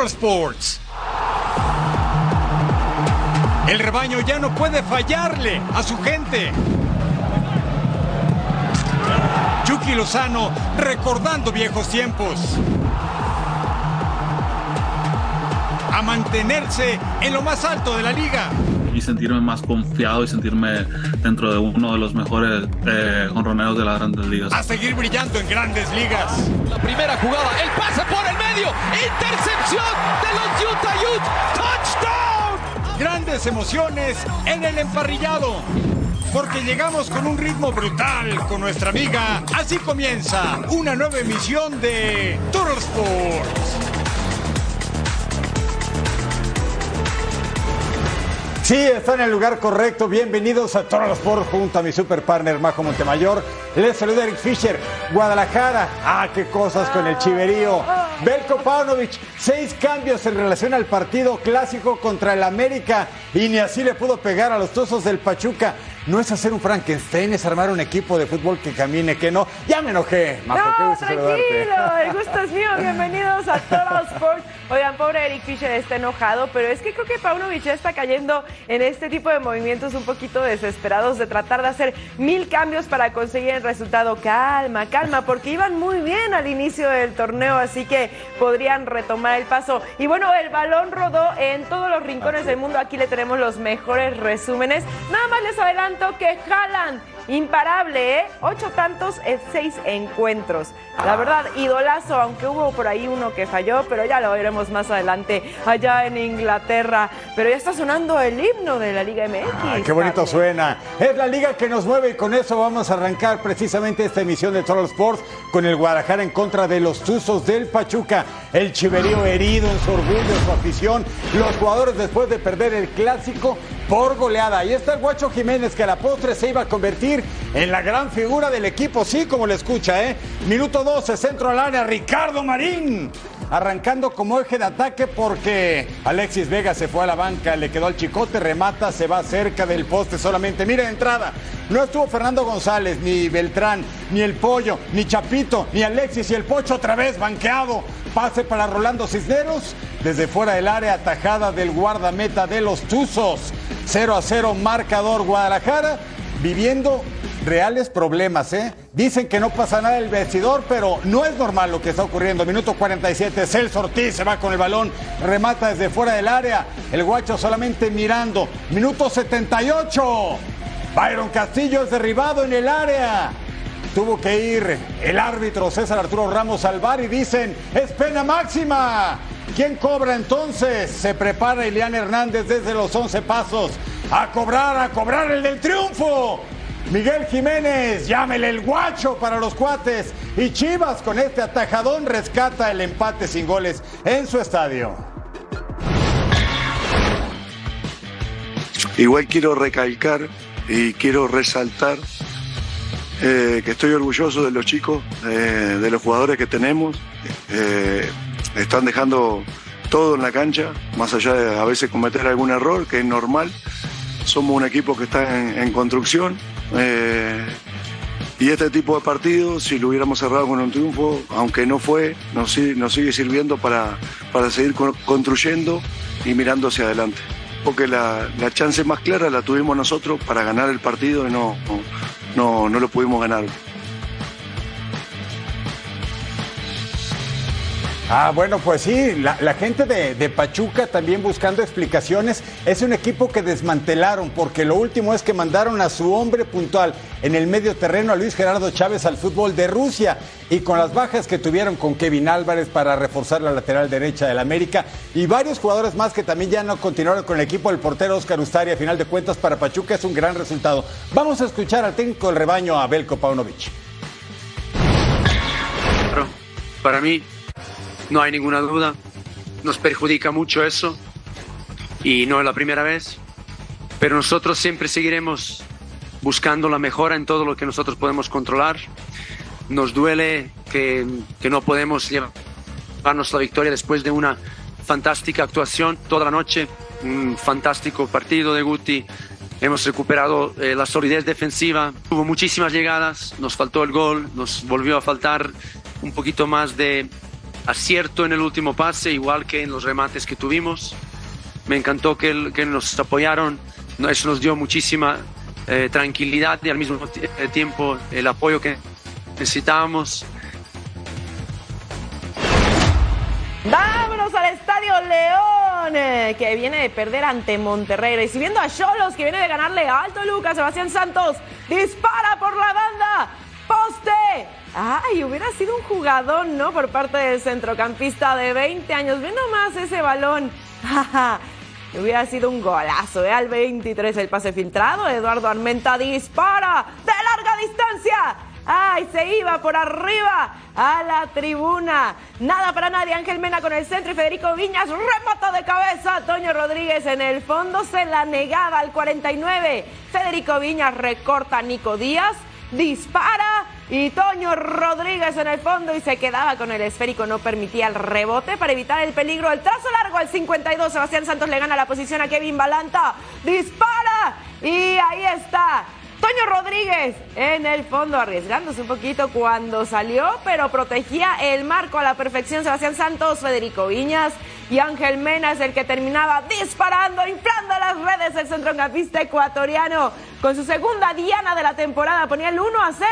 Total Sports. El rebaño ya no puede fallarle a su gente. Chucky Lozano recordando viejos tiempos. A mantenerse en lo más alto de la liga. Sentirme más confiado y sentirme dentro de uno de los mejores eh, de las grandes ligas. A seguir brillando en grandes ligas. La primera jugada, el pase por el medio, intercepción de los Utah Utes, touchdown. Grandes emociones en el emparrillado porque llegamos con un ritmo brutal con nuestra amiga. Así comienza una nueva emisión de Total Sports. Sí, está en el lugar correcto. Bienvenidos a Total Sports junto a mi super partner Majo Montemayor. Les saluda Eric Fisher, Guadalajara. Ah, qué cosas con el chiverío. Belko Paunovic, seis cambios en relación al partido clásico contra el América y ni así le pudo pegar a los Tuzos del Pachuca. No es hacer un Frankenstein, es armar un equipo de fútbol que camine, que no. Ya me enojé, Majo, No, tranquilo, el gusto es mío. Bienvenidos a Total Sports. Oigan, pobre Eric Fisher está enojado, pero es que creo que Paunovic ya está cayendo en este tipo de movimientos un poquito desesperados de tratar de hacer mil cambios para conseguir el resultado. Calma, calma, porque iban muy bien al inicio del torneo, así que podrían retomar el paso. Y bueno, el balón rodó en todos los rincones del mundo. Aquí le tenemos los mejores resúmenes. Nada más les adelanto que jalan imparable, ¿eh? Ocho tantos en seis encuentros. La verdad, idolazo, aunque hubo por ahí uno que falló, pero ya lo veremos más adelante allá en Inglaterra. Pero ya está sonando el himno de la Liga MX. Ay, qué bonito suena. Es la liga que nos mueve y con eso vamos a arrancar precisamente esta emisión de Total Sports con el Guadalajara en contra de los Tuzos del Pachuca. El chiverío herido en su orgullo, en su afición. Los jugadores después de perder el clásico por goleada. Ahí está el Guacho Jiménez que a la postre se iba a convertir en la gran figura del equipo. Sí, como le escucha, ¿eh? Minuto 12, centro al área, Ricardo Marín. Arrancando como eje de ataque porque Alexis Vega se fue a la banca, le quedó al chicote, remata, se va cerca del poste solamente. Mire entrada, no estuvo Fernando González, ni Beltrán, ni el Pollo, ni Chapito, ni Alexis y el Pocho otra vez banqueado. Pase para Rolando Cisneros, desde fuera del área, atajada del guardameta de los Tuzos. 0 a 0 marcador Guadalajara, viviendo reales problemas, ¿eh? Dicen que no pasa nada el vestidor, pero no es normal lo que está ocurriendo. Minuto 47, Celso Ortiz se va con el balón, remata desde fuera del área, el guacho solamente mirando. Minuto 78, Byron Castillo es derribado en el área. Tuvo que ir el árbitro César Arturo Ramos al bar y dicen, es pena máxima. ¿Quién cobra entonces? Se prepara Ilian Hernández desde los 11 pasos. A cobrar, a cobrar el del triunfo. Miguel Jiménez, llámele el guacho para los cuates. Y Chivas con este atajadón rescata el empate sin goles en su estadio. Igual quiero recalcar y quiero resaltar eh, que estoy orgulloso de los chicos, eh, de los jugadores que tenemos. Eh, están dejando todo en la cancha, más allá de a veces cometer algún error, que es normal. Somos un equipo que está en, construcción. Y este tipo de partidos, si lo hubiéramos cerrado con un triunfo, aunque no fue, nos, sigue sirviendo para, para seguir construyendo y mirando hacia adelante. Porque la, la chance más clara la tuvimos nosotros para ganar el partido y no, no, no lo pudimos ganar. Ah, bueno, pues sí, la, gente de, Pachuca también buscando explicaciones. Es un equipo que desmantelaron porque lo último es que mandaron a su hombre puntual en el medio terreno a Luis Gerardo Chávez al fútbol de Rusia y con las bajas que tuvieron con Kevin Álvarez para reforzar la lateral derecha del América y varios jugadores más que también ya no continuaron con el equipo, el portero Oscar Ustari a final de cuentas para Pachuca es un gran resultado. Vamos a escuchar al técnico del rebaño, Abel Paunovic. Para mí no hay ninguna duda. Nos perjudica mucho eso y no es la primera vez. Pero nosotros siempre seguiremos buscando la mejora en todo lo que nosotros podemos controlar. Nos duele que, no podemos llevarnos la victoria después de una fantástica actuación toda la noche, un fantástico partido de Guti. Hemos recuperado eh, la solidez defensiva, hubo muchísimas llegadas, nos faltó el gol, nos volvió a faltar un poquito más de, acierto en el último pase, igual que en los remates que tuvimos. Me encantó que, que nos apoyaron, eso nos dio muchísima eh, tranquilidad y al mismo eh, tiempo el apoyo que necesitábamos. Vámonos al Estadio León, eh, que viene de perder ante Monterrey. Recibiendo a Cholos, que viene de ganarle alto Lucas. Sebastián Santos dispara por la banda. ¡Poste! Ay, hubiera sido un jugador, ¿no? Por parte del centrocampista de 20 años. Ve nomás ese balón. hubiera sido un golazo, ¿eh? Al 23 el pase filtrado. Eduardo Armenta dispara de larga distancia. ¡Ay! Se iba por arriba a la tribuna. Nada para nadie. Ángel Mena con el centro y Federico Viñas remata de cabeza. Toño Rodríguez en el fondo se la negaba al 49. Federico Viñas recorta a Nico Díaz. Dispara y Toño Rodríguez en el fondo y se quedaba con el esférico, no permitía el rebote para evitar el peligro. El trazo largo al 52, Sebastián Santos le gana la posición a Kevin Balanta, dispara y ahí está Toño Rodríguez en el fondo, arriesgándose un poquito cuando salió, pero protegía el marco a la perfección. Sebastián Santos, Federico Viñas y Ángel Mena es el que terminaba disparando, inflando las redes el centrocampista ecuatoriano. Con su segunda diana de la temporada ponía el 1 a 0.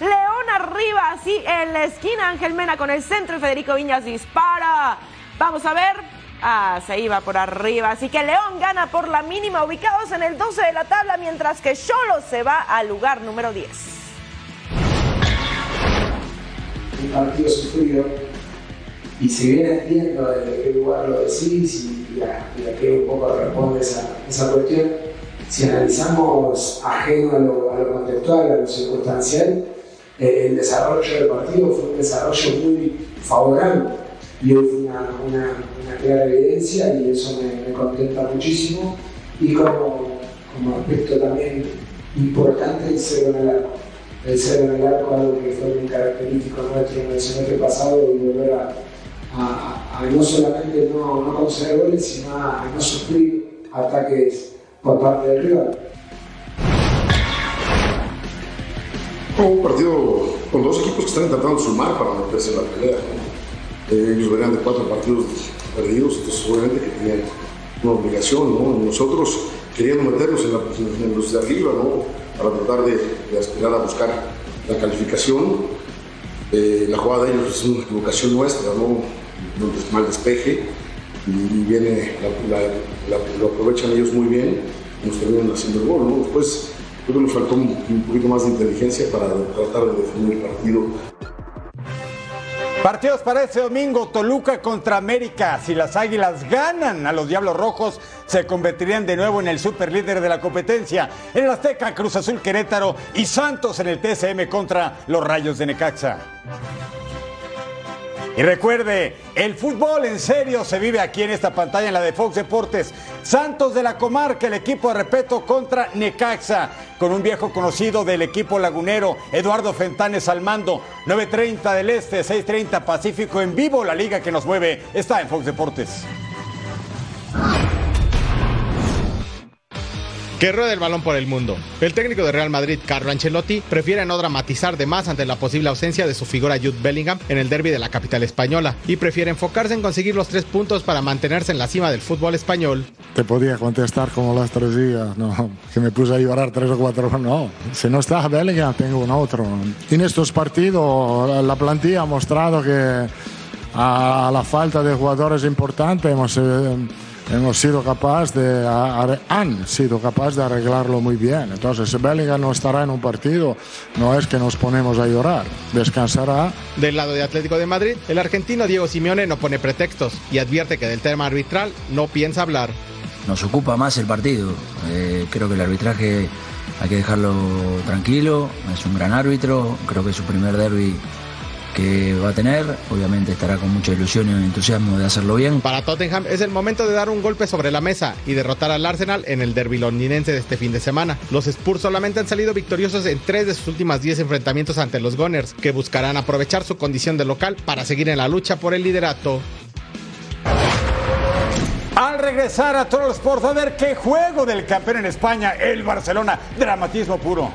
León arriba, así en la esquina. Ángel Mena con el centro y Federico Viñas dispara. Vamos a ver Ah, se iba por arriba. Así que León gana por la mínima, ubicados en el 12 de la tabla, mientras que Cholo se va al lugar número 10. Un partido sufrido. Y si bien entiendo desde qué lugar lo decís y, a, qué un poco responde esa, esa cuestión, si analizamos ajeno a lo, a lo contextual, a lo circunstancial, eh, el desarrollo del partido fue un desarrollo muy favorable y es una, una, una, clara evidencia y eso me, contenta muchísimo. Y como, como, aspecto también importante, el cero en el arco. El cero en el arco, algo que fue muy característico nuestro en el semestre pasado y volver a, a, no solamente no, no conceder goles, sino a, no sufrir ataques por parte del rival. Un partido con dos equipos que están intentando sumar para meterse en la pelea. Eh, ellos venían de cuatro partidos perdidos, entonces obviamente que tenían una obligación, ¿no? Nosotros queríamos meternos en, los de arriba, ¿no? Para tratar de, aspirar a buscar la calificación. Eh, la jugada de ellos es una equivocación nuestra, ¿no? Un mal despeje y viene, lo aprovechan ellos muy bien y nos terminan haciendo el gol, ¿no? Después creo que nos faltó un, un poquito más de inteligencia para tratar de definir el partido Partidos para este domingo, Toluca contra América. Si las Águilas ganan a los Diablos Rojos, se convertirían de nuevo en el superlíder de la competencia. En el Azteca, Cruz Azul Querétaro y Santos en el TSM contra los Rayos de Necaxa. Y recuerde, el fútbol en serio se vive aquí en esta pantalla, en la de Fox Deportes. Santos de la Comarca, el equipo de respeto contra Necaxa, con un viejo conocido del equipo lagunero, Eduardo Fentanes al mando. 9.30 del Este, 6.30 Pacífico en vivo. La liga que nos mueve está en Fox Deportes. Que ruede el balón por el mundo. El técnico de Real Madrid, Carlo Ancelotti, prefiere no dramatizar de más ante la posible ausencia de su figura Jude Bellingham en el derby de la capital española y prefiere enfocarse en conseguir los tres puntos para mantenerse en la cima del fútbol español. Te podía contestar como los tres días, no, que me puse a llorar tres o cuatro, no. Si no está Bellingham, tengo un otro. En estos partidos la plantilla ha mostrado que a la falta de jugadores importantes hemos... Eh, hemos sido capaces de, han sido capaces de arreglarlo muy bien. Entonces, si Bellingham no estará en un partido, no es que nos ponemos a llorar, descansará. Del lado de Atlético de Madrid, el argentino Diego Simeone no pone pretextos y advierte que del tema arbitral no piensa hablar. Nos ocupa más el partido. Eh, creo que el arbitraje hay que dejarlo tranquilo. Es un gran árbitro. Creo que es su primer derby que va a tener. Obviamente estará con mucha ilusión y entusiasmo de hacerlo bien. Para Tottenham es el momento de dar un golpe sobre la mesa y derrotar al Arsenal en el derby londinense de este fin de semana. Los Spurs solamente han salido victoriosos en tres de sus últimas 10 enfrentamientos ante los Gunners, que buscarán aprovechar su condición de local para seguir en la lucha por el liderato. Al regresar a Total Sports a ver qué juego del campeón en España, el Barcelona, dramatismo puro.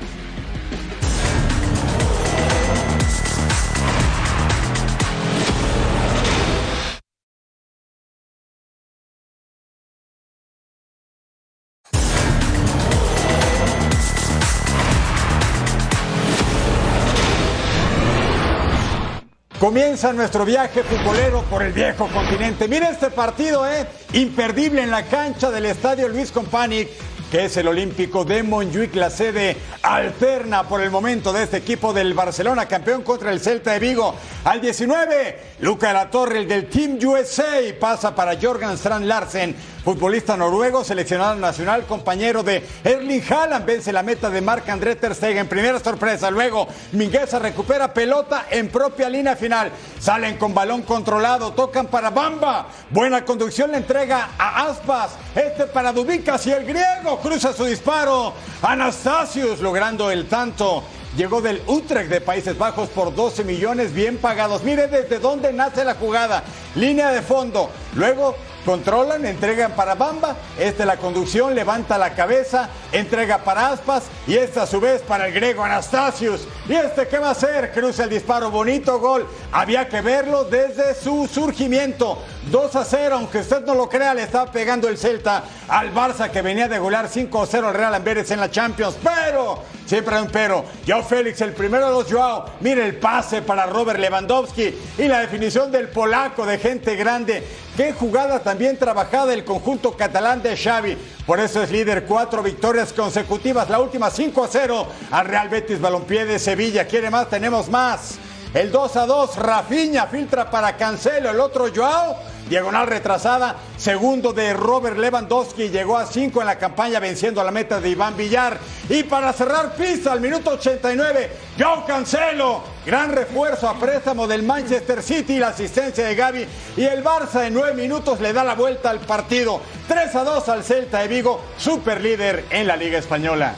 Comienza nuestro viaje futbolero por el viejo continente. Mira este partido, ¿eh? Imperdible en la cancha del estadio Luis Companic que es el Olímpico de Montjuic, la sede alterna por el momento de este equipo del Barcelona, campeón contra el Celta de Vigo. Al 19, Luca la Torre, el del Team USA, pasa para Jorgen Strand Larsen, futbolista noruego, seleccionado nacional, compañero de Erling Haaland, vence la meta de Marc André Ter Stegen. Primera sorpresa, luego Mingueza recupera pelota en propia línea final. Salen con balón controlado, tocan para Bamba. Buena conducción le entrega a Aspas, este para Dubicas y el griego cruza su disparo. Anastasius logrando el tanto. Llegó del Utrecht de Países Bajos por 12 millones bien pagados. Mire desde dónde nace la jugada. Línea de fondo. Luego controlan, entregan para Bamba, este la conducción, levanta la cabeza, entrega para Aspas y este a su vez para el griego Anastasius. ¿Y este qué va a hacer? Cruza el disparo, bonito gol. Había que verlo desde su surgimiento. 2 a 0, aunque usted no lo crea, le estaba pegando el Celta al Barça que venía de golear 5 a 0 al Real Amberes en la Champions. Pero, siempre hay un pero. Joao Félix, el primero de los Joao. Mire el pase para Robert Lewandowski y la definición del polaco de gente grande. Qué jugada también trabajada el conjunto catalán de Xavi. Por eso es líder, cuatro victorias consecutivas, la última 5 a 0 al Real Betis Balompié de Sevilla. ¿Quiere más? Tenemos más. El 2 a 2, Rafinha filtra para Cancelo, el otro Joao, diagonal retrasada, segundo de Robert Lewandowski, llegó a 5 en la campaña venciendo a la meta de Iván Villar. Y para cerrar pista al minuto 89, Joao Cancelo, gran refuerzo a préstamo del Manchester City, la asistencia de Gaby y el Barça en 9 minutos le da la vuelta al partido. 3 a 2 al Celta de Vigo, super líder en la Liga Española.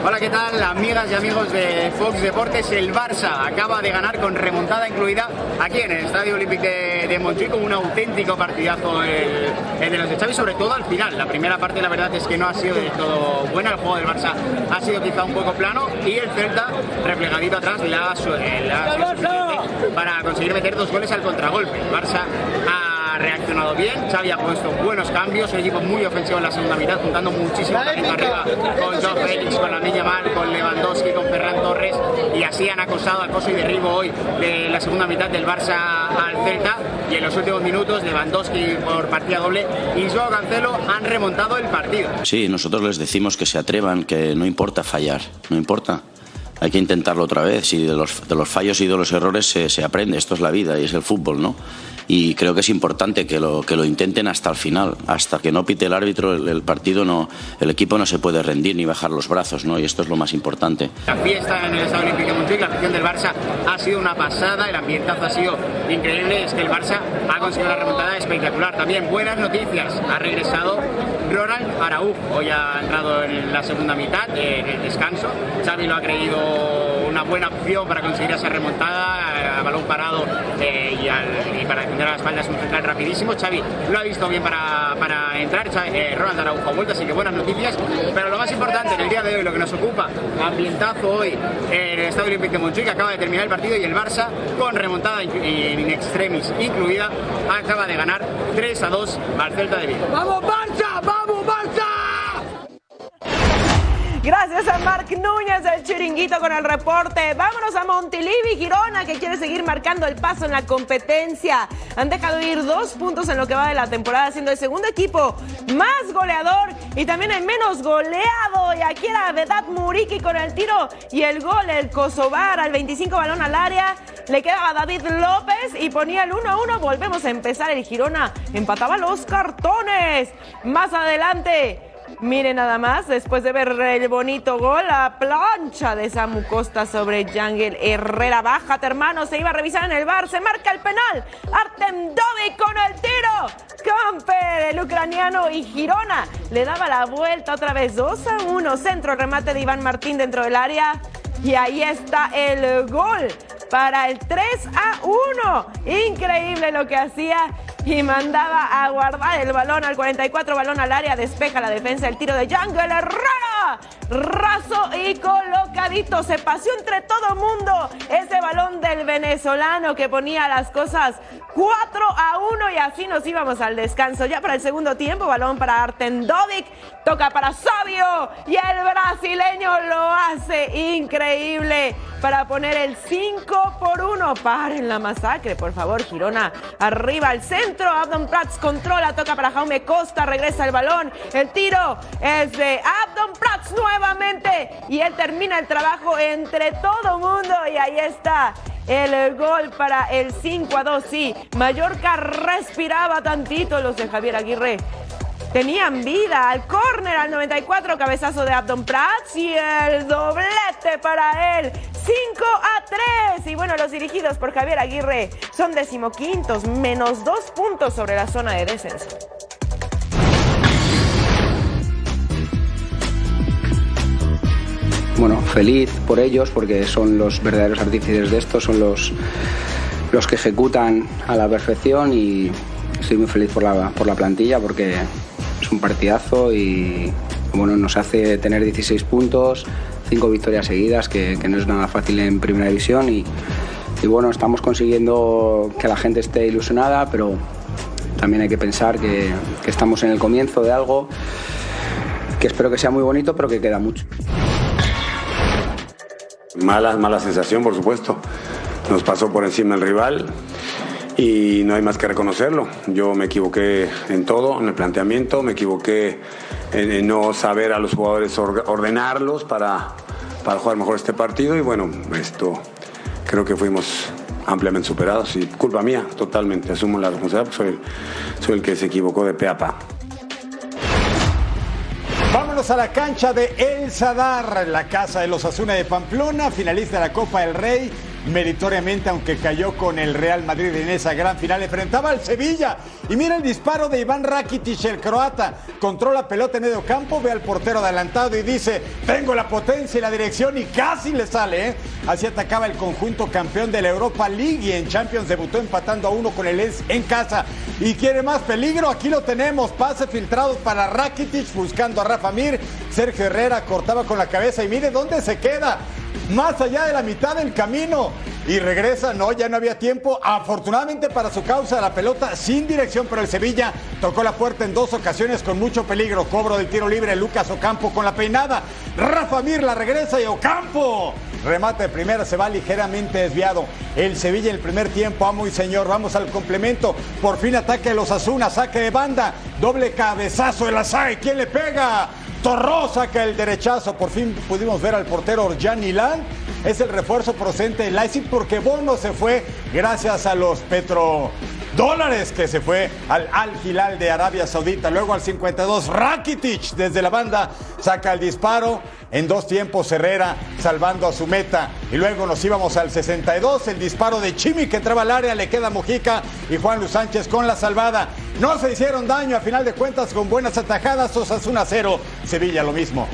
Hola, ¿qué tal, amigas y amigos de Fox Deportes? El Barça acaba de ganar con remontada incluida aquí en el Estadio Olímpico de, de Montjuic un auténtico partidazo el, el, de los de Xavi, sobre todo al final. La primera parte, la verdad es que no ha sido del todo buena. El juego del Barça ha sido quizá un poco plano y el Celta, replegadito atrás, sido suficiente para conseguir meter dos goles al contragolpe. El Barça ha reaccionado bien, Xavi ha puesto buenos cambios, un equipo muy ofensivo en la segunda mitad, juntando muchísimo talento arriba con Joe Félix, con la Niña Mal, con Lewandowski, con Ferran Torres y así han acosado acoso y derribo hoy de la segunda mitad del Barça al Celta y en los últimos minutos Lewandowski por partida doble y Joao Cancelo han remontado el partido. Sí, nosotros les decimos que se atrevan, que no importa fallar, no importa. Hay que intentarlo otra vez y de los, de los fallos y de los errores se, se aprende, esto es la vida y es el fútbol, ¿no? Y creo que es importante que lo, que lo intenten hasta el final, hasta que no pite el árbitro el, el, partido, no, el equipo no se puede rendir ni bajar los brazos, ¿no? y esto es lo más importante. La fiesta en el Estadio Olímpico de Montjuic, la afición del Barça ha sido una pasada, el ambientazo ha sido increíble, es que el Barça ha conseguido una remontada espectacular. También buenas noticias, ha regresado Ronald Araújo, hoy ha entrado en la segunda mitad, en el descanso, Xavi lo ha creído una buena opción para conseguir esa remontada, a balón parado eh, y, para defender a la espalda es un central rapidísimo. Xavi lo ha visto bien para, para entrar. Xavi, eh, Ronald Araujo ha vuelto, así que buenas noticias. Pero lo más importante en el día de hoy, lo que nos ocupa, ambientazo hoy en el Estadio Olímpico de Montjuic, acaba de terminar el partido y el Barça, con remontada in, extremis incluida, acaba de ganar 3 a 2 al de Vigo. ¡Vamos Barça! ¡Vamos! Gracias a Marc Núñez del Chiringuito con el reporte. Vámonos a Montilivi, Girona, que quiere seguir marcando el paso en la competencia. Han dejado ir dos puntos en lo que va de la temporada, siendo el segundo equipo más goleador y también el menos goleado. Y aquí era Vedat Muriki con el tiro y el gol, el Kosovar al 25 balón al área. Le quedaba David López y ponía el 1-1. Volvemos a empezar. El Girona empataba los cartones. Más adelante. Mire nada más, después de ver el bonito gol, la plancha de Samu Costa sobre Yangel Herrera. Bájate, hermano, se iba a revisar en el bar, se marca el penal. Artem Dovic con el tiro. Camper, el ucraniano y Girona le daba la vuelta otra vez 2 a 1. Centro remate de Iván Martín dentro del área. Y ahí está el gol para el 3 a 1. Increíble lo que hacía y mandaba a guardar el balón al 44, balón al área, despeja la defensa, el tiro de Jungle Herrera. Raso y colocadito, se paseó entre todo mundo ese balón del venezolano que ponía las cosas 4 a 1 y así nos íbamos al descanso. Ya para el segundo tiempo, balón para Arten Dovic, toca para Sabio y el brasileño lo hace increíble para poner el 5 por 1. Paren la masacre, por favor. Girona arriba al centro. Abdon Prats controla, toca para Jaume Costa, regresa el balón. El tiro es de Abdon Prats nuevamente. Y él termina el trabajo entre todo mundo. Y ahí está el gol para el 5 a 2. Sí, Mallorca respiraba tantito los de Javier Aguirre. Tenían vida al córner al 94, cabezazo de Abdon Prats y el doblete para él. 5 a 3. Y bueno, los dirigidos por Javier Aguirre son decimoquintos, menos dos puntos sobre la zona de descenso. Bueno, feliz por ellos porque son los verdaderos artífices de esto, son los, los que ejecutan a la perfección y estoy muy feliz por la, por la plantilla porque es un partidazo y bueno, nos hace tener 16 puntos, 5 victorias seguidas, que, que no es nada fácil en primera división y, y bueno, estamos consiguiendo que la gente esté ilusionada, pero también hay que pensar que, que estamos en el comienzo de algo que espero que sea muy bonito, pero que queda mucho. Mala, mala sensación, por supuesto. Nos pasó por encima el rival y no hay más que reconocerlo. Yo me equivoqué en todo, en el planteamiento, me equivoqué en, no saber a los jugadores or- ordenarlos para, para jugar mejor este partido y bueno, esto creo que fuimos ampliamente superados y culpa mía, totalmente. Asumo la responsabilidad soy, soy el que se equivocó de pe a pa. A la cancha de El Sadar, la casa de los Asuna de Pamplona, finalista de la Copa del Rey. Meritoriamente, aunque cayó con el Real Madrid en esa gran final, enfrentaba al Sevilla. Y mira el disparo de Iván Rakitic, el croata. Controla pelota en medio campo, ve al portero adelantado y dice: Tengo la potencia y la dirección, y casi le sale. ¿eh? Así atacaba el conjunto campeón de la Europa League y en Champions debutó empatando a uno con el Lens en casa. ¿Y quiere más peligro? Aquí lo tenemos. Pase filtrado para Rakitic buscando a Rafa Mir. Sergio Herrera cortaba con la cabeza y mire dónde se queda. Más allá de la mitad del camino. Y regresa, no, ya no había tiempo. Afortunadamente para su causa, la pelota sin dirección, pero el Sevilla tocó la puerta en dos ocasiones con mucho peligro. Cobro del tiro libre, Lucas Ocampo con la peinada. Rafa Mir la regresa y Ocampo. Remate de primera, se va ligeramente desviado. El Sevilla en el primer tiempo, amo y señor. Vamos al complemento. Por fin ataque de los Asuna, saque de banda. Doble cabezazo de la SAE. ¿Quién le pega? Torró saca el derechazo. Por fin pudimos ver al portero Orjan Ilan. Es el refuerzo procedente de Leipzig porque Bono se fue gracias a los Petro dólares que se fue al Al Hilal de Arabia Saudita. Luego al 52, Rakitic desde la banda saca el disparo. En dos tiempos Herrera salvando a su meta. Y luego nos íbamos al 62, el disparo de Chimi que entraba al área, le queda Mujica y Juan Luis Sánchez con la salvada. No se hicieron daño a final de cuentas con buenas atajadas. Osasuna 0, Sevilla lo mismo.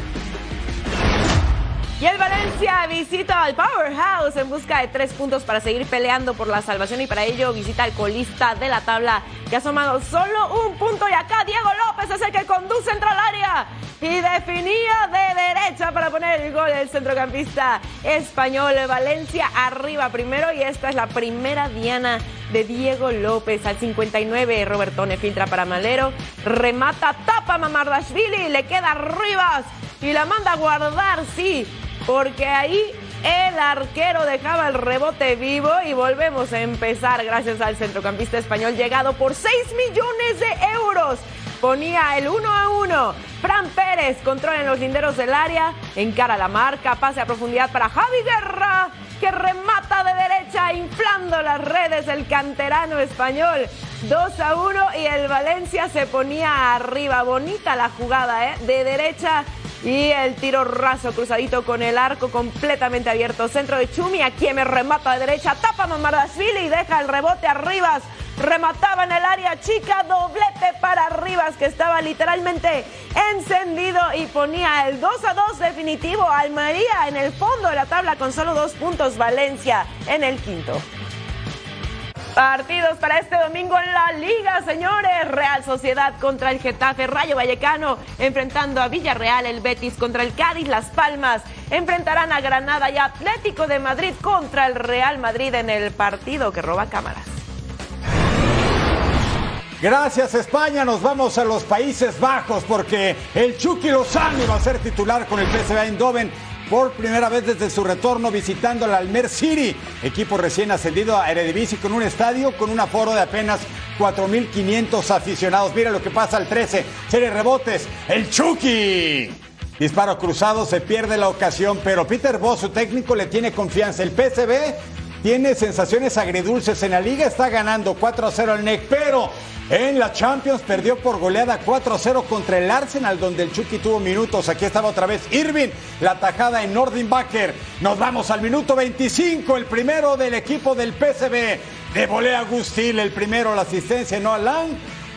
Y el Valencia visita al Powerhouse en busca de tres puntos para seguir peleando por la salvación y para ello visita al colista de la tabla que ha sumado solo un punto. Y acá Diego López es el que conduce entre al área y definía de derecha para poner el gol el centrocampista español. Valencia arriba primero y esta es la primera diana de Diego López. Al 59 Robertone filtra para Malero. Remata tapa Mamardashvili le queda Rivas y la manda a guardar sí porque ahí el arquero dejaba el rebote vivo y volvemos a empezar gracias al centrocampista español llegado por 6 millones de euros. Ponía el 1 a 1. Fran Pérez controla en los linderos del área, encara la marca, pase a profundidad para Javi Guerra, que remata de derecha, inflando las redes el canterano español. 2 a 1 y el Valencia se ponía arriba. Bonita la jugada, ¿eh? De derecha y el tiro raso cruzadito con el arco completamente abierto. Centro de Chumi, a quien me remata de derecha. Tapa Mamardashvili y deja el rebote a Rivas. Remataba en el área chica, doblete para Rivas que estaba literalmente encendido y ponía el 2 a 2 definitivo. Almería en el fondo de la tabla con solo dos puntos. Valencia en el quinto. Partidos para este domingo en la Liga, señores. Real Sociedad contra el Getafe, Rayo Vallecano enfrentando a Villarreal, el Betis contra el Cádiz, Las Palmas enfrentarán a Granada y Atlético de Madrid contra el Real Madrid en el partido que roba cámaras. Gracias España, nos vamos a los Países Bajos porque el Chucky Lozano va a ser titular con el PSV Eindhoven por primera vez desde su retorno visitando al Almer City, equipo recién ascendido a Eredivisie con un estadio con un aforo de apenas 4.500 aficionados. Mira lo que pasa al 13, serie rebotes, el Chucky. Disparo cruzado, se pierde la ocasión, pero Peter Boss, su técnico, le tiene confianza. El PSV tiene sensaciones agridulces. En la liga está ganando 4 a 0 al NEC, pero en la Champions perdió por goleada 4 a 0 contra el Arsenal, donde el Chucky tuvo minutos. Aquí estaba otra vez Irving, la tajada en Nordinbacher. Nos vamos al minuto 25, el primero del equipo del PSV. De volea Agustín, el primero, la asistencia no Lang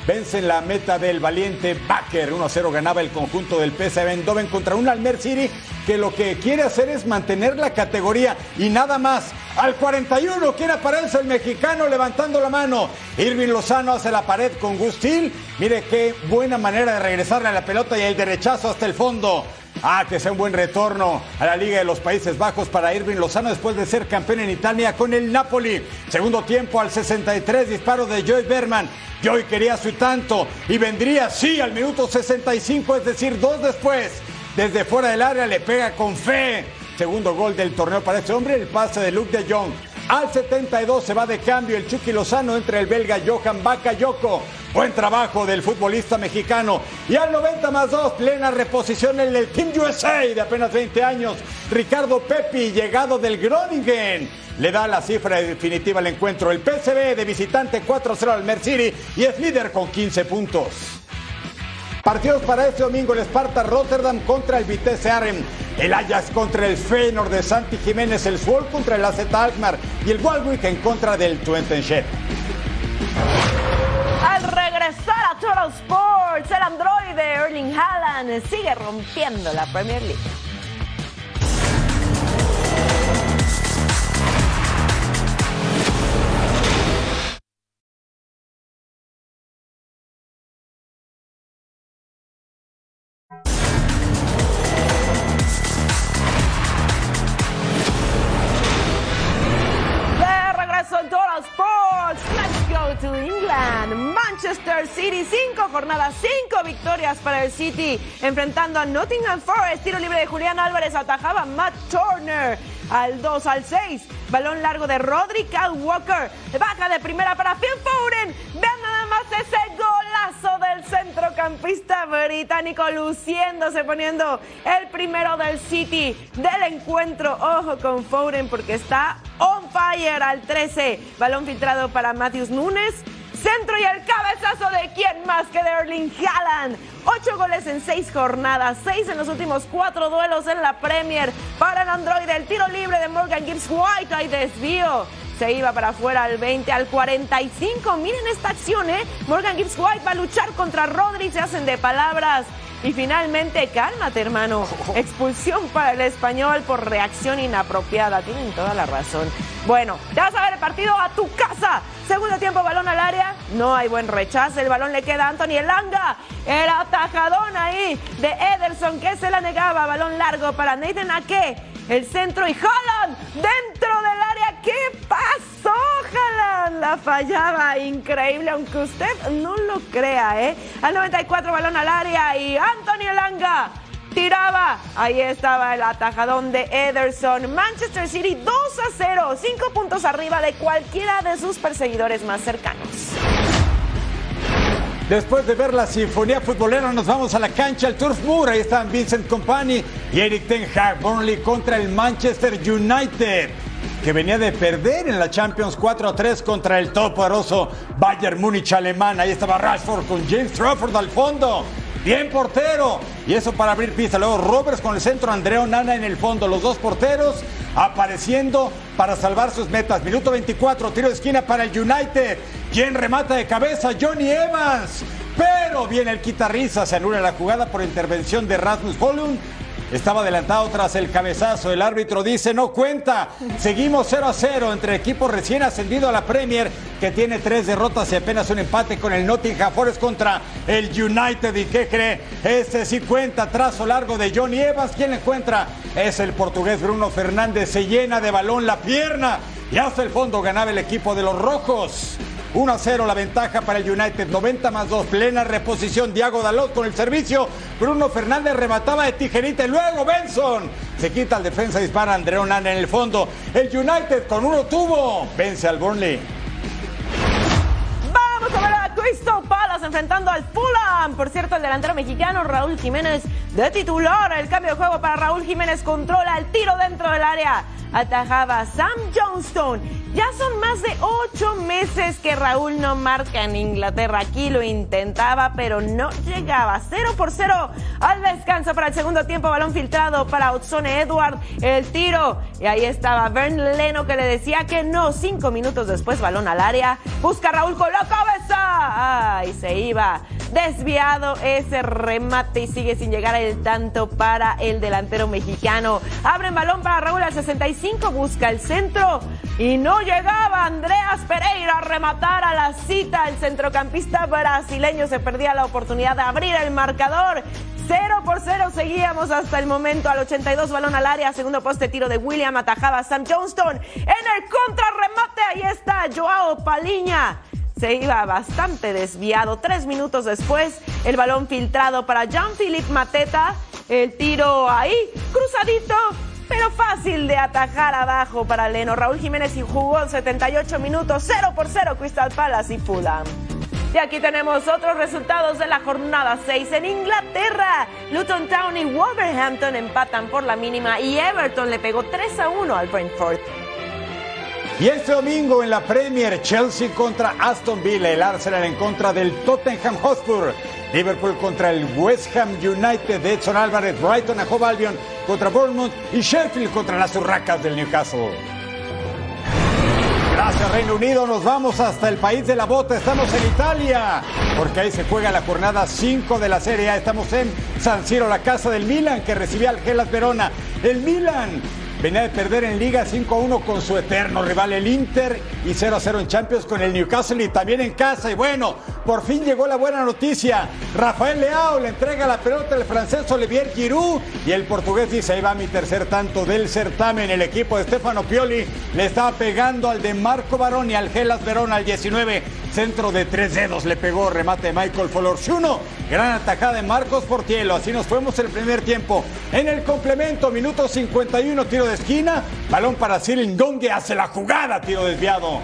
vencen la meta del valiente Baker. 1-0 ganaba el conjunto del PSV Eindhoven contra un Almer City que lo que quiere hacer es mantener la categoría y nada más. Al 41, ¿quién aparece? El mexicano levantando la mano. Irving Lozano hace la pared con Gustil. Mire qué buena manera de regresarle a la pelota y el derechazo hasta el fondo. Ah, que sea un buen retorno a la Liga de los Países Bajos para Irving Lozano después de ser campeón en Italia con el Napoli. Segundo tiempo al 63, disparo de Joy Berman. Joy quería su tanto y vendría, sí, al minuto 65, es decir, dos después. Desde fuera del área le pega con fe. Segundo gol del torneo para este hombre, el pase de Luke de Jong. Al 72 se va de cambio el Chucky Lozano entre el belga Johan Bakayoko. Buen trabajo del futbolista mexicano. Y al 90 más 2, plena reposición en el Team USA de apenas 20 años. Ricardo Pepi, llegado del Groningen. Le da la cifra definitiva al encuentro. El PSV de visitante 4-0 al Mer City y es líder con 15 puntos. Partidos para este domingo, el Sparta Rotterdam contra el Vitesse Arnhem, el Ajax contra el Feyenoord de Santi Jiménez, el Swol contra el AZ Alkmaar y el Walwick en contra del Twente Al regresar a Total Sports, el androide Erling Haaland sigue rompiendo la Premier League. Manchester City, cinco jornadas, cinco victorias para el City, enfrentando a Nottingham Forest. Tiro libre de Julián Álvarez, atajaba Matt Turner al 2 al 6. Balón largo de Rodri Cal Walker. Baja de primera para Phil Foden. Vean nada más ese golazo del centrocampista británico luciéndose, poniendo el primero del City del encuentro. Ojo con Foden porque está on fire al 13. Balón filtrado para Matthews Nunes. Centro y el cabezazo de quién más que de Erling Haaland. Ocho goles en seis jornadas, seis en los últimos cuatro duelos en la Premier. Para el Android, el tiro libre de Morgan Gibbs White. Hay desvío. Se iba para afuera al 20, al 45. Miren esta acción, ¿eh? Morgan Gibbs White va a luchar contra Rodri. Se hacen de palabras. Y finalmente, cálmate, hermano. Expulsión para el español por reacción inapropiada. Tienen toda la razón. Bueno, te vas a ver el partido a tu casa. Segundo tiempo, balón al área. No hay buen rechazo. El balón le queda a Anthony Elanga. El atajadón ahí de Ederson que se la negaba. Balón largo para Nathan Ake. El centro y Holland dentro del área. ¿Qué pasó, Holland? La fallaba. Increíble, aunque usted no lo crea, ¿eh? Al 94, balón al área y Anthony Elanga tiraba. Ahí estaba el atajadón de Ederson. Manchester City 2 a 0, 5 puntos arriba de cualquiera de sus perseguidores más cercanos. Después de ver la sinfonía futbolera, nos vamos a la cancha, el Turf Moor. Ahí están Vincent Company y Eric Ten Hag. Burnley contra el Manchester United, que venía de perder en la Champions 4 a 3 contra el todopoderoso Bayern Múnich alemán. Ahí estaba Rashford con James Trafford al fondo. Bien portero. Y eso para abrir pista. Luego Roberts con el centro, Andreo Nana en el fondo. Los dos porteros apareciendo para salvar sus metas. Minuto 24, tiro de esquina para el United. Quien remata de cabeza, Johnny Evans. Pero viene el quitarriza, se anula la jugada por intervención de Rasmus Holund. Estaba adelantado tras el cabezazo. El árbitro dice no cuenta. Seguimos 0 a 0 entre equipos recién ascendido a la Premier que tiene tres derrotas y apenas un empate con el Nottingham Forest contra el United. ¿Y qué cree? Este sí cuenta. Trazo largo de Johnny Evans. ¿Quién le encuentra? Es el portugués Bruno Fernández. Se llena de balón la pierna y hasta el fondo ganaba el equipo de los rojos. 1 a 0 la ventaja para el United. 90 más 2. Plena reposición. Diago Dalot con el servicio. Bruno Fernández remataba de tijerita. Y luego Benson. Se quita el defensa. Dispara André Onana en el fondo. El United con uno tuvo. Vence al Burnley. Vamos a ver a Crystal Palace enfrentando al Fulham. Por cierto, el delantero mexicano Raúl Jiménez de titular. El cambio de juego para Raúl Jiménez controla el tiro dentro del área. Atajaba Sam Johnstone. Ya son más de ocho meses que Raúl no marca en Inglaterra. Aquí lo intentaba, pero no llegaba. Cero por cero al descanso para el segundo tiempo. Balón filtrado para Otsone Edward. El tiro. Y ahí estaba Bern Leno que le decía que no. Cinco minutos después, balón al área. Busca Raúl con la cabeza. Ay, se iba. Desviado ese remate y sigue sin llegar el tanto para el delantero mexicano. Abre balón para Raúl al 65. Busca el centro. Y no llegaba Andreas Pereira a rematar a la cita. El centrocampista brasileño se perdía la oportunidad de abrir el marcador. 0 por 0 seguíamos hasta el momento al 82 balón al área, segundo poste tiro de William atajaba Sam Johnston en el contrarremate, ahí está Joao Paliña. Se iba bastante desviado. Tres minutos después, el balón filtrado para Jean-Philippe Mateta. El tiro ahí, cruzadito, pero fácil de atajar abajo para Leno. Raúl Jiménez y jugó 78 minutos, 0 por 0 Crystal Palace y Fulham. Y aquí tenemos otros resultados de la jornada 6 en Inglaterra. Luton Town y Wolverhampton empatan por la mínima y Everton le pegó 3 a 1 al Brentford. Y este domingo en la Premier, Chelsea contra Aston Villa, el Arsenal en contra del Tottenham Hotspur, Liverpool contra el West Ham United Edson Álvarez, Brighton a Hove Albion contra Bournemouth y Sheffield contra las Urracas del Newcastle. Gracias Reino Unido, nos vamos hasta el país de la bota, estamos en Italia, porque ahí se juega la jornada 5 de la Serie A, estamos en San Siro, la casa del Milan que recibía al Gelas Verona. El Milan Venía de perder en Liga 5-1 con su eterno rival el Inter y 0-0 en Champions con el Newcastle y también en casa. Y bueno, por fin llegó la buena noticia. Rafael Leao le entrega la pelota al francés Olivier Giroud y el portugués dice, ahí va mi tercer tanto del certamen. El equipo de Stefano Pioli le estaba pegando al de Marco Baroni, al Gelas Verona al 19. Centro de tres dedos le pegó remate de Michael Folorciuno. Gran atajada de Marcos Portielo. Así nos fuimos el primer tiempo. En el complemento, minuto 51, tiro de esquina. Balón para Cyril Dongue. Hace la jugada, tiro desviado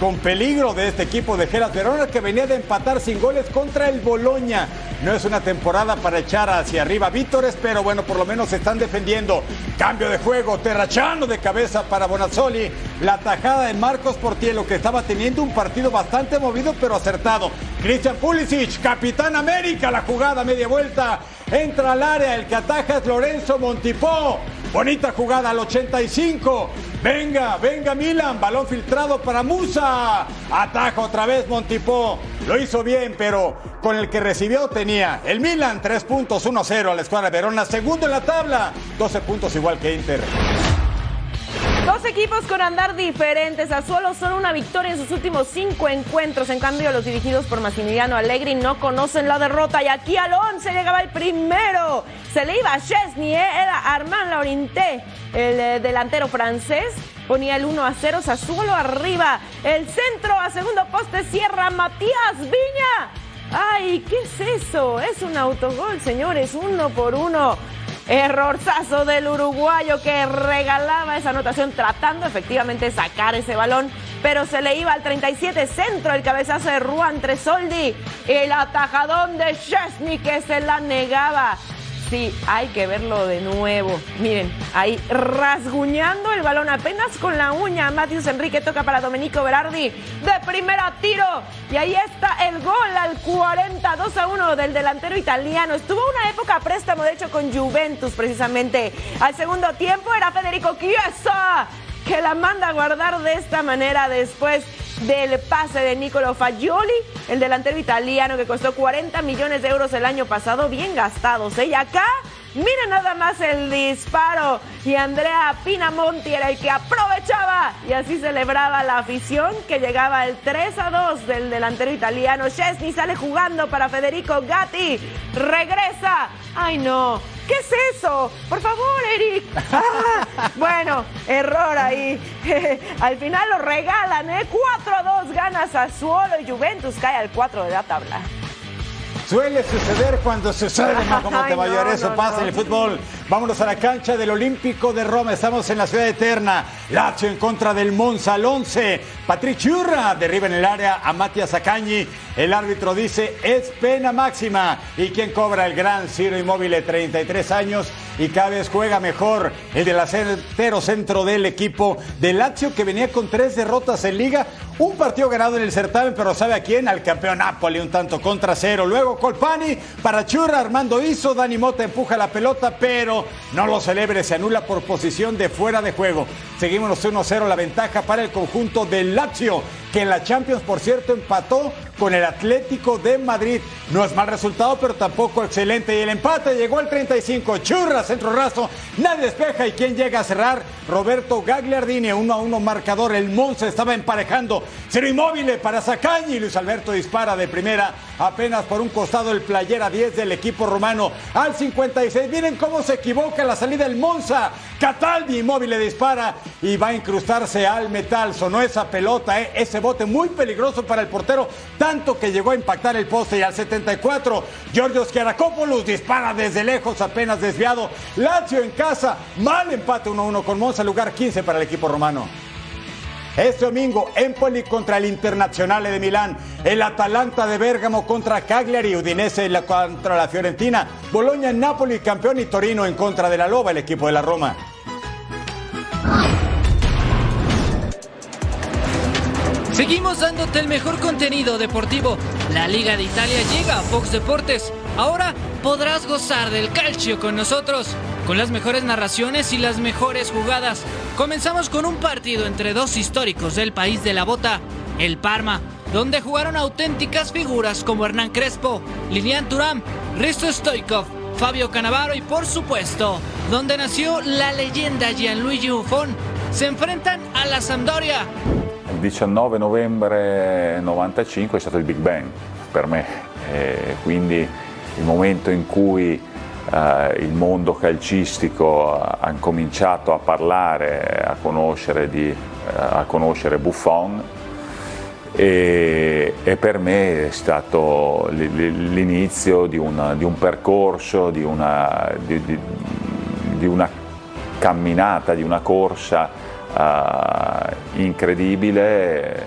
con peligro de este equipo de Geras Verona que venía de empatar sin goles contra el Boloña. No es una temporada para echar hacia arriba Vítores, pero bueno, por lo menos se están defendiendo. Cambio de juego, Terrachano de cabeza para Bonazzoli. La tajada de Marcos Portielo que estaba teniendo un partido bastante movido pero acertado. Christian Pulisic, Capitán América, la jugada media vuelta. Entra al área, el que ataja es Lorenzo Montipó. Bonita jugada al 85. Venga, venga Milan. Balón filtrado para Musa. Ataja otra vez Montipó. Lo hizo bien, pero con el que recibió tenía el Milan 3 puntos, 1-0 a la escuadra de Verona. Segundo en la tabla. 12 puntos igual que Inter. Equipos con andar diferentes. A solo son una victoria en sus últimos cinco encuentros. En cambio, los dirigidos por Massimiliano Allegri no conocen la derrota. Y aquí al 11 llegaba el primero. Se le iba a Chesney, ¿eh? era Armand Laurinté, el eh, delantero francés. Ponía el 1 a 0, Sassuolo arriba. El centro a segundo poste cierra Matías Viña. ¡Ay, qué es eso! Es un autogol, señores, uno por uno. Errorzazo del uruguayo que regalaba esa anotación tratando efectivamente de sacar ese balón, pero se le iba al 37 centro el cabezazo de Juan Tresoldi, el atajadón de Chesney que se la negaba. Sí, hay que verlo de nuevo. Miren, ahí rasguñando el balón apenas con la uña. Matius Enrique toca para Domenico Berardi de primera tiro. Y ahí está el gol al 42 a 1 del delantero italiano. Estuvo una época préstamo, de hecho, con Juventus precisamente. Al segundo tiempo era Federico Chiesa que la manda a guardar de esta manera después del pase de Nicolo Fagioli, el delantero italiano que costó 40 millones de euros el año pasado, bien gastados. ¿eh? Y acá, mira nada más el disparo. Y Andrea Pinamonti era el que aprovechaba y así celebraba la afición que llegaba el 3 a 2 del delantero italiano. Chesney sale jugando para Federico Gatti. Regresa. Ay no, ¿Qué es eso? Por favor, Eric. Ah, bueno, error ahí. al final lo regalan, ¿eh? 4-2 ganas a Suolo y Juventus cae al 4 de la tabla. Suele suceder cuando sucede, Majo Montemayor. no, Eso no, pasa no. en el fútbol. Vámonos a la cancha del Olímpico de Roma. Estamos en la ciudad eterna. Lazio en contra del Monza al 11. Patrick Churra derriba en el área a Matías Acañi. El árbitro dice es pena máxima. ¿Y quién cobra el gran Ciro Inmóvil de 33 años? Y cada vez juega mejor el delantero centro del equipo de Lazio que venía con tres derrotas en liga. Un partido ganado en el certamen, pero ¿sabe a quién? Al campeón Napoli, un tanto contra cero. Luego Colpani para Churra, Armando Hizo, Dani Mota empuja la pelota, pero no lo celebre, se anula por posición de fuera de juego. Seguimos 1-0 la ventaja para el conjunto del Lazio, que la Champions, por cierto, empató con el Atlético de Madrid. No es mal resultado, pero tampoco excelente. Y el empate llegó al 35. Churra, centro raso, nadie despeja. ¿Y quién llega a cerrar? Roberto Gagliardini, 1 a 1 marcador. El Monza estaba emparejando. Cero inmóvil para Sacañi. Luis Alberto dispara de primera, apenas por un costado el playera 10 del equipo romano. Al 56. Miren cómo se equivoca la salida del Monza. Cataldi inmóvil dispara y va a incrustarse al metal. Sonó esa pelota, ¿eh? ese bote muy peligroso para el portero, tanto que llegó a impactar el poste. Y al 74, Giorgio Schiaracopoulos dispara desde lejos, apenas desviado. Lazio en casa, mal empate 1-1 con Monza, lugar 15 para el equipo romano. Este domingo, Empoli contra el Internazionale de Milán, el Atalanta de Bérgamo contra Cagliari, Udinese contra la Fiorentina, Boloña, Napoli, campeón y Torino en contra de la Loba, el equipo de la Roma. Seguimos dándote el mejor contenido deportivo. La Liga de Italia llega a Fox Deportes. Ahora podrás gozar del calcio con nosotros, con las mejores narraciones y las mejores jugadas. Comenzamos con un partido entre dos históricos del país de la bota, el Parma, donde jugaron auténticas figuras como Hernán Crespo, Lilian Thuram, Risto Stoikov, Fabio Cannavaro y por supuesto, donde nació la leyenda Gianluigi Buffon. Se enfrentan a la Sampdoria, 19 novembre 95 è stato il Big Bang per me, e quindi il momento in cui eh, il mondo calcistico ha, cominciato a parlare, a conoscere, di, eh, a conoscere Buffon e, e per me è stato l'inizio di, una- di un percorso, di una, di una camminata, di una corsa eh, incredibile.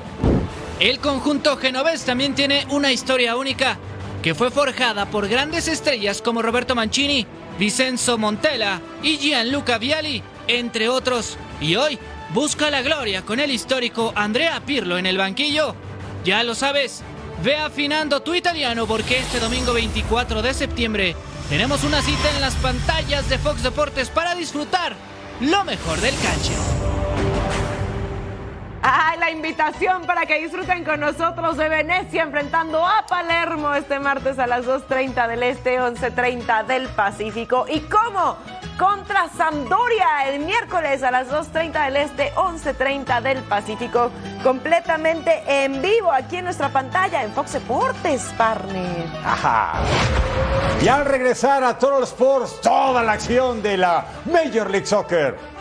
El conjunto genovés también tiene una historia única que fue forjada por grandes estrellas como Roberto Mancini, Vincenzo Montella y Gianluca Vialli, entre otros. Y hoy busca la gloria con el histórico Andrea Pirlo en el banquillo. Ya lo sabes, ve afinando tu italiano porque este domingo 24 de septiembre tenemos una cita en las pantallas de Fox Deportes para disfrutar lo mejor del calcio. Ah, la invitación para que disfruten con nosotros de Venecia enfrentando a Palermo este martes a las 2.30 del Este, 11.30 del Pacífico. ¿Y cómo? Contra Sampdoria el miércoles a las 2.30 del Este, 11.30 del Pacífico. Completamente en vivo aquí en nuestra pantalla en Fox Deportes, partner. Ajá. Y al regresar a Total Sports, toda la acción de la Major League Soccer.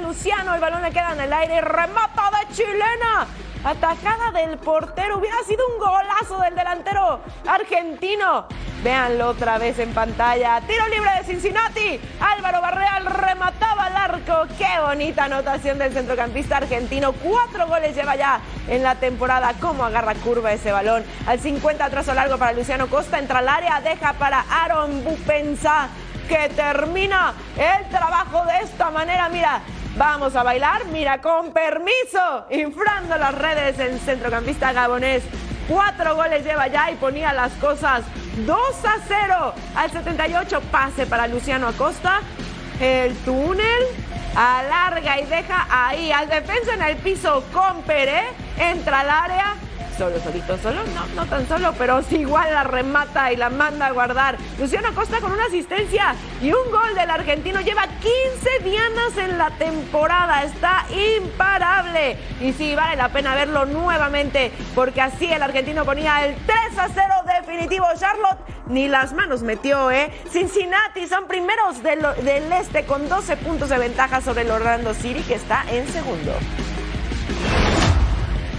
Luciano, el balón le queda en el aire, remata de chilena, atajada del portero, hubiera sido un golazo del delantero argentino. Véanlo otra vez en pantalla, tiro libre de Cincinnati, Álvaro Barreal remataba al arco, qué bonita anotación del centrocampista argentino, cuatro goles lleva ya en la temporada, cómo agarra curva ese balón, al 50 trazo largo para Luciano Costa, entra al área, deja para Aaron Bupensa, que termina el trabajo de esta manera, mira, vamos a bailar, mira, con permiso, inflando las redes el centrocampista gabonés, cuatro goles lleva ya y ponía las cosas 2 a 0 al 78, pase para Luciano Acosta, el túnel, alarga y deja ahí al defensa en el piso con Pérez, entra al área solo, solito, solo, no, no tan solo, pero sí igual la remata y la manda a guardar. Luciano Costa con una asistencia y un gol del argentino. Lleva 15 dianas en la temporada, está imparable. Y sí, vale la pena verlo nuevamente, porque así el argentino ponía el 3 a 0 definitivo. Charlotte ni las manos metió, ¿eh? Cincinnati son primeros del, del este con 12 puntos de ventaja sobre el Orlando City, que está en segundo.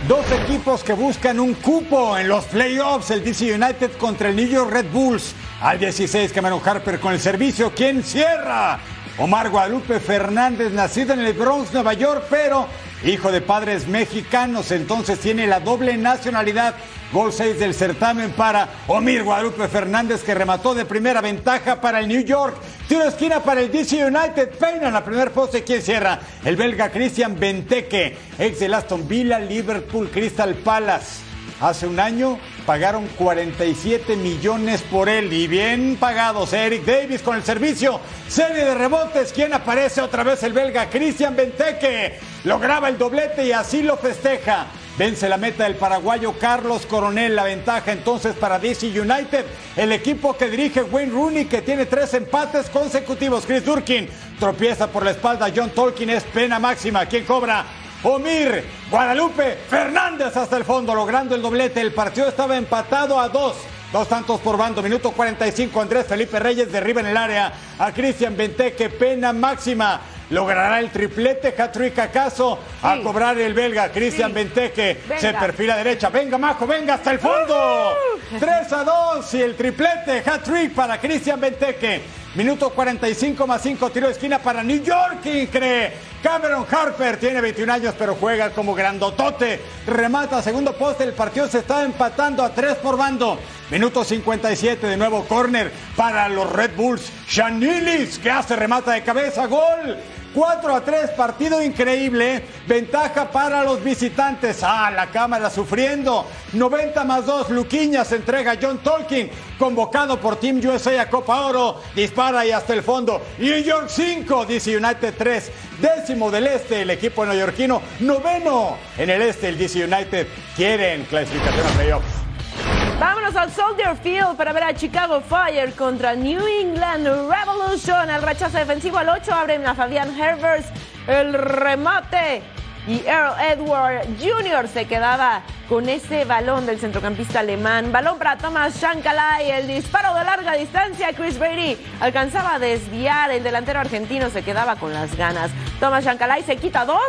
Dos equipos que buscan un cupo en los playoffs, el DC United contra el New York Red Bulls. Al 16, Cameron Harper con el servicio. ¿Quién cierra? Omar Guadalupe Fernández, nacido en el Bronx, Nueva York, pero hijo de padres mexicanos, entonces tiene la doble nacionalidad. Gol 6 del certamen para Omir Guadalupe Fernández, que remató de primera ventaja para el New York. Tiro esquina para el DC United. Peina en la primer poste. ¿Quién cierra? El belga Christian Benteke, ex del Aston Villa, Liverpool, Crystal Palace. Hace un año pagaron 47 millones por él y bien pagados. Eric Davis con el servicio. Serie de rebotes. ¿Quién aparece otra vez? El belga Christian Benteke. Lograba el doblete y así lo festeja. Vence la meta del paraguayo Carlos Coronel. La ventaja entonces para DC United. El equipo que dirige Wayne Rooney, que tiene tres empates consecutivos. Chris Durkin tropieza por la espalda. John Tolkien es pena máxima. ¿Quién cobra? Omir Guadalupe Fernández hasta el fondo, logrando el doblete. El partido estaba empatado a dos. Dos tantos por bando, minuto 45. Andrés Felipe Reyes derriba en el área a Cristian Benteke, pena máxima. Logrará el triplete, hat-trick acaso, a cobrar el belga. Cristian Benteke se perfila derecha. Venga, Majo, venga hasta el fondo. 3 a 2 y el triplete, hat-trick para Cristian Benteke. Minuto 45 más 5, tiro de esquina para New York, ¿quién cree? Cameron Harper tiene 21 años, pero juega como grandotote. Remata segundo poste, el partido se está empatando a 3 por bando. Minuto 57, de nuevo corner para los Red Bulls. Shanilis, que hace remata de cabeza, gol. 4 a 3, partido increíble. Ventaja para los visitantes. Ah, la cámara sufriendo. 90 más 2, Luquiña se entrega John Tolkien, convocado por Team USA a Copa Oro. Dispara y hasta el fondo. New York 5, DC United 3. Décimo del este, el equipo neoyorquino. Noveno en el este, el DC United. Quieren clasificación a playoffs. Vámonos al Soldier Field para ver a Chicago Fire contra New England Revolution. El rechazo defensivo al 8 abren a Fabian Herbers. El remate. Y Earl Edward Jr. se quedaba con ese balón del centrocampista alemán. Balón para Thomas Shankalai. El disparo de larga distancia. Chris Brady alcanzaba a desviar. El delantero argentino se quedaba con las ganas. Thomas Shankalai se quita dos.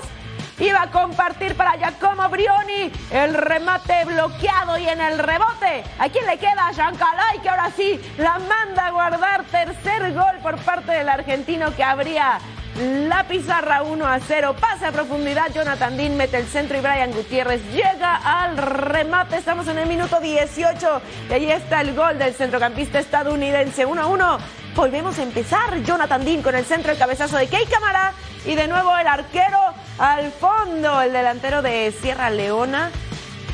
Iba a compartir para Giacomo Brioni. El remate bloqueado y en el rebote. ¿A quién le queda? A Shankalay, que ahora sí la manda a guardar. Tercer gol por parte del argentino que abría la pizarra 1 a 0. Pasa a profundidad. Jonathan Dean mete el centro y Brian Gutiérrez llega al remate. Estamos en el minuto 18. Y ahí está el gol del centrocampista estadounidense 1 a 1. Volvemos a empezar. Jonathan Dean con el centro, el cabezazo de Key Camara. Y de nuevo el arquero al fondo. El delantero de Sierra Leona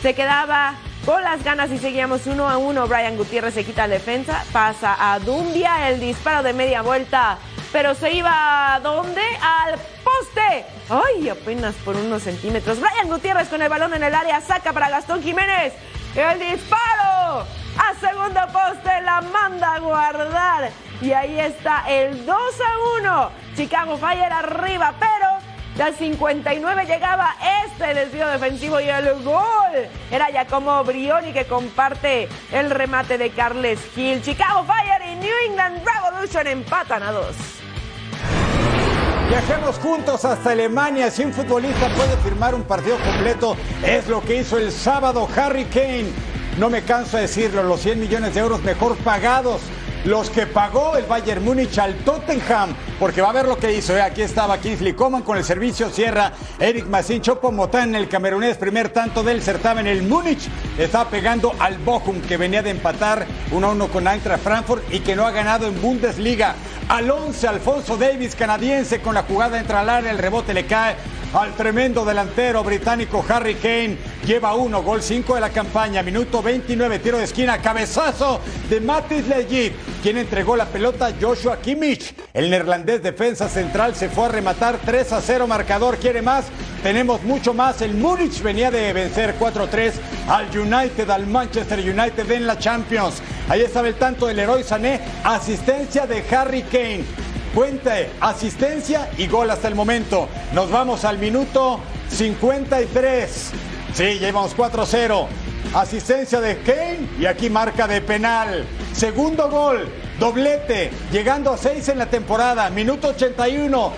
se quedaba con las ganas y seguíamos uno a uno. Brian Gutiérrez se quita la defensa, pasa a Dumbia, el disparo de media vuelta, pero se iba a dónde? Al poste. Ay, apenas por unos centímetros. Brian Gutiérrez con el balón en el área, saca para Gastón Jiménez. El disparo a segundo poste, la manda a guardar. Y ahí está el 2 a 1. Chicago Fire arriba, pero al 59 llegaba este desvío defensivo y el gol. Era ya como Brioni que comparte el remate de Carles Hill. Chicago Fire y New England Revolution empatan a dos. Viajemos juntos hasta Alemania. Si un futbolista puede firmar un partido completo, es lo que hizo el sábado Harry Kane. No me canso de decirlo, los 100 millones de euros mejor pagados los que pagó el Bayern Múnich al Tottenham, porque va a ver lo que hizo. ¿eh? Aquí estaba Kingsley Coman con el servicio, cierra Eric Massin Chopo Motán, el camerunés, primer tanto del certamen. El Múnich está pegando al Bochum, que venía de empatar 1-1 con Eintracht Frankfurt y que no ha ganado en Bundesliga. Al 11, Alfonso Davis, canadiense, con la jugada entra al área, el rebote le cae al tremendo delantero británico Harry Kane. Lleva uno, gol 5 de la campaña, minuto 29, tiro de esquina, cabezazo de Matis Legit, quien entregó la pelota a Joshua Kimmich. El neerlandés defensa central se fue a rematar 3 a 0, marcador quiere más. Tenemos mucho más. El Múnich venía de vencer 4-3 al United, al Manchester United en la Champions. Ahí estaba el tanto del héroe Sané, asistencia de Harry Kane. Cuente, asistencia y gol hasta el momento. Nos vamos al minuto 53. Sí, llevamos 4-0. Asistencia de Kane y aquí marca de penal. Segundo gol, doblete, llegando a 6 en la temporada. Minuto 81.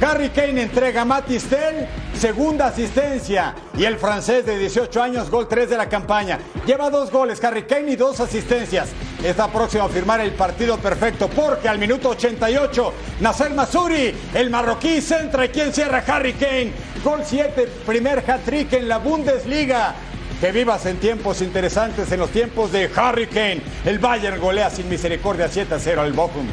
Harry Kane entrega a Matistel, segunda asistencia. Y el francés de 18 años, gol 3 de la campaña. Lleva dos goles, Harry Kane y dos asistencias. Está próximo a firmar el partido perfecto porque al minuto 88, Nasser Masuri, el marroquí, centra y quien cierra Harry Kane. Gol 7, primer hat-trick en la Bundesliga. Que vivas en tiempos interesantes, en los tiempos de Harry Kane. El Bayern golea sin misericordia 7 a 0 al Bochum.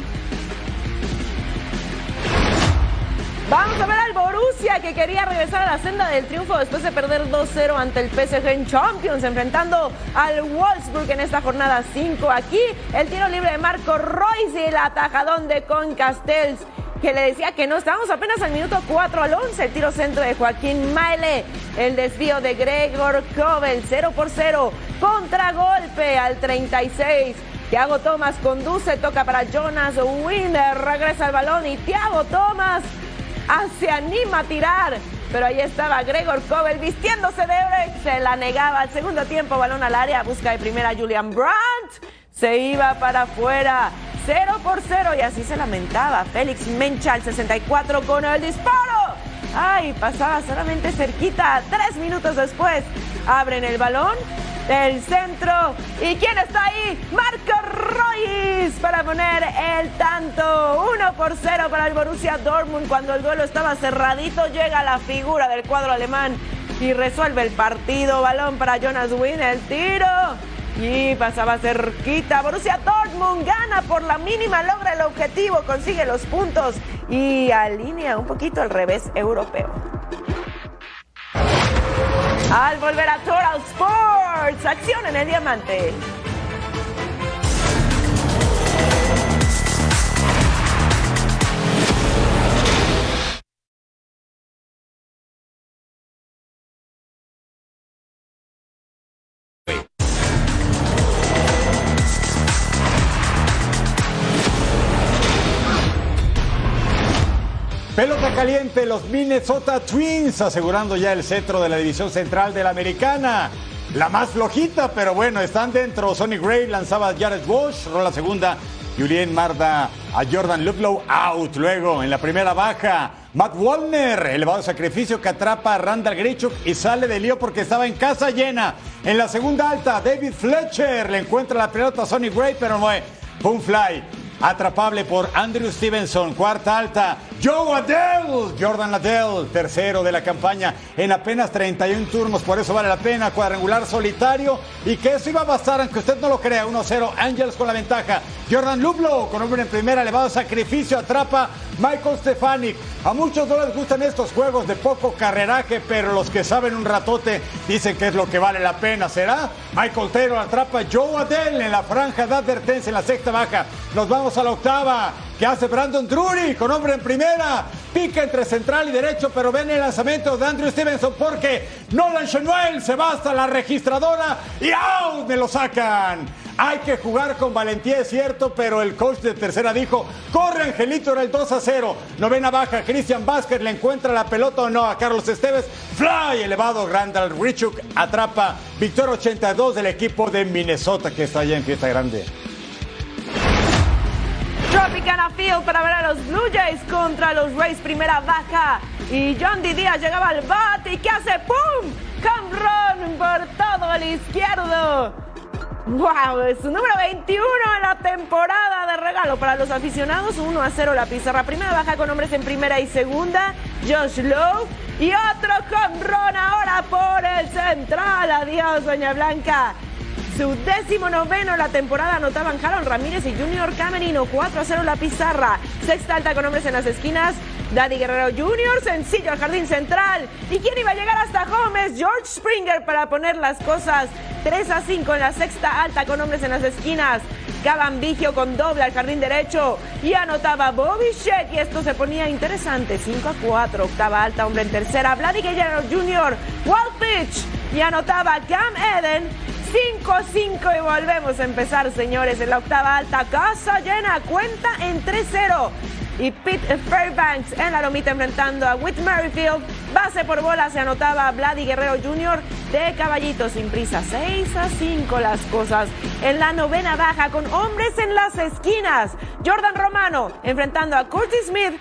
Vamos a ver al Borussia que quería regresar a la senda del triunfo después de perder 2-0 ante el PSG en Champions, enfrentando al Wolfsburg en esta jornada 5. Aquí el tiro libre de Marco Royce y el atajadón de Con Castells que le decía que no, estábamos apenas al minuto 4 al 11, el tiro centro de Joaquín Maile, el desvío de Gregor Kobel, 0 por 0, contragolpe al 36. Thiago Thomas conduce, toca para Jonas Winder, regresa al balón y Thiago Thomas Ah, se anima a tirar. Pero ahí estaba Gregor Kobel vistiéndose de oro se la negaba. Al segundo tiempo, balón al área, busca de primera Julian Brandt. Se iba para afuera. 0 por 0 y así se lamentaba. Félix Mencha al 64 con el disparo. Ay, pasaba solamente cerquita. Tres minutos después abren el balón del centro. ¿Y quién está ahí? Marco Royce para poner el tanto. 1 por 0 para el Borussia Dortmund. Cuando el duelo estaba cerradito, llega la figura del cuadro alemán y resuelve el partido. Balón para Jonas Win, el tiro. Y pasaba cerquita. Borussia Dortmund gana por la mínima, logra el objetivo, consigue los puntos y alinea un poquito el revés europeo. Al volver a Total Acción en el diamante. Pelota caliente, los Minnesota Twins asegurando ya el cetro de la división central de la americana. La más flojita, pero bueno, están dentro. Sonny Gray lanzaba a Jared Walsh, rola segunda. Julien Marda a Jordan Ludlow out. Luego, en la primera baja, Matt Wallner, elevado sacrificio que atrapa a Randall Grichuk y sale de lío porque estaba en casa llena. En la segunda alta, David Fletcher le encuentra la pelota a Sonny Gray, pero no es. Un fly. Atrapable por Andrew Stevenson, cuarta alta. Joe Adele, Jordan Adele, tercero de la campaña en apenas 31 turnos, por eso vale la pena. Cuadrangular solitario y que eso iba a bastar, aunque usted no lo crea. 1-0, Angels con la ventaja. Jordan Lublo, con hombre en primera, elevado sacrificio, atrapa Michael Stefanik. A muchos no les gustan estos juegos de poco carreraje, pero los que saben un ratote dicen que es lo que vale la pena. ¿Será? Michael Taylor atrapa Joe Adele en la franja de advertencia en la sexta baja. Nos vamos a la octava. ¿Qué hace Brandon Drury con hombre en primera? Pica entre central y derecho, pero ven el lanzamiento de Andrew Stevenson porque Nolan Chenuel se va hasta la registradora y ¡out! Me lo sacan. Hay que jugar con valentía, es cierto, pero el coach de tercera dijo, corre Angelito, era el 2 a 0. Novena baja, Christian Vázquez le encuentra la pelota o no a Carlos Esteves. Fly, elevado, Randall Richuk atrapa. Victor 82 del equipo de Minnesota que está allá en fiesta grande. Tropicana Field para ver a los Blue Jays contra los Rays, primera baja. Y John D. Díaz llegaba al bat y ¿qué hace? ¡Pum! Camrón por todo el izquierdo. ¡Wow! Es su número 21 en la temporada de regalo para los aficionados. 1 a 0 la pizarra. Primera baja con hombres en primera y segunda. Josh Lowe. Y otro Camrón ahora por el central. Adiós, Doña Blanca. Su décimo noveno en la temporada anotaban Harold Ramírez y Junior Camerino. 4 a 0 la pizarra. Sexta alta con hombres en las esquinas. Daddy Guerrero Jr., sencillo al jardín central. ¿Y quién iba a llegar hasta Gómez? George Springer para poner las cosas 3 a 5 en la sexta alta con hombres en las esquinas. Vigio con doble al jardín derecho y anotaba Bobby Sheck y esto se ponía interesante. 5 a 4, octava alta, hombre en tercera. Vladdy Guerrero Jr., wild pitch y anotaba Cam Eden 5-5 y volvemos a empezar, señores, en la octava alta. Casa llena, cuenta en 3-0. Y Pete Fairbanks en la lomita enfrentando a Whit Merrifield. Base por bola se anotaba Vladi Guerrero Jr. de caballito sin prisa. 6 a 5 las cosas. En la novena baja con hombres en las esquinas. Jordan Romano enfrentando a Curtis Smith.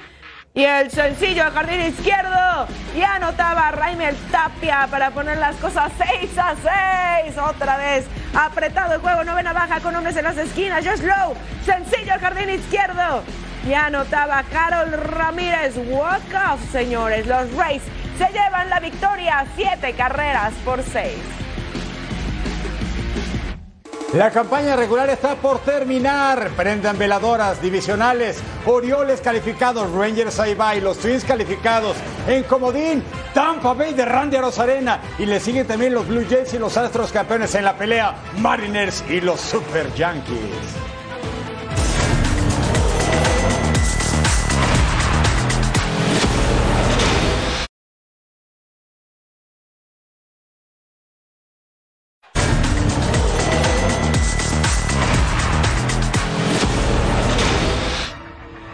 Y el sencillo al jardín izquierdo. Y anotaba Raimel Tapia para poner las cosas 6 a 6. Otra vez apretado el juego. Novena baja con hombres en las esquinas. Josh Lowe. Sencillo al jardín izquierdo. Y anotaba Carol Ramírez. Walk off, señores. Los Rays se llevan la victoria. Siete carreras por seis. La campaña regular está por terminar. Prendan veladoras divisionales. Orioles calificados. Rangers ahí va. Y los Twins calificados. En comodín. Tampa Bay de Randy Rosarena. Y le siguen también los Blue Jays y los Astros campeones en la pelea. Mariners y los Super Yankees.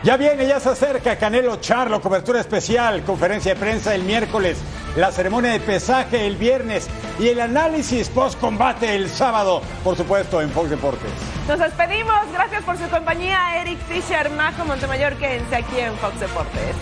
Ya viene, ya se acerca Canelo Charlo, cobertura especial, conferencia de prensa el miércoles, la ceremonia de pesaje el viernes y el análisis post-combate el sábado, por supuesto, en Fox Deportes. Nos despedimos, gracias por su compañía, Eric Fisher, Majo Montemayor, quédense aquí en Fox Deportes.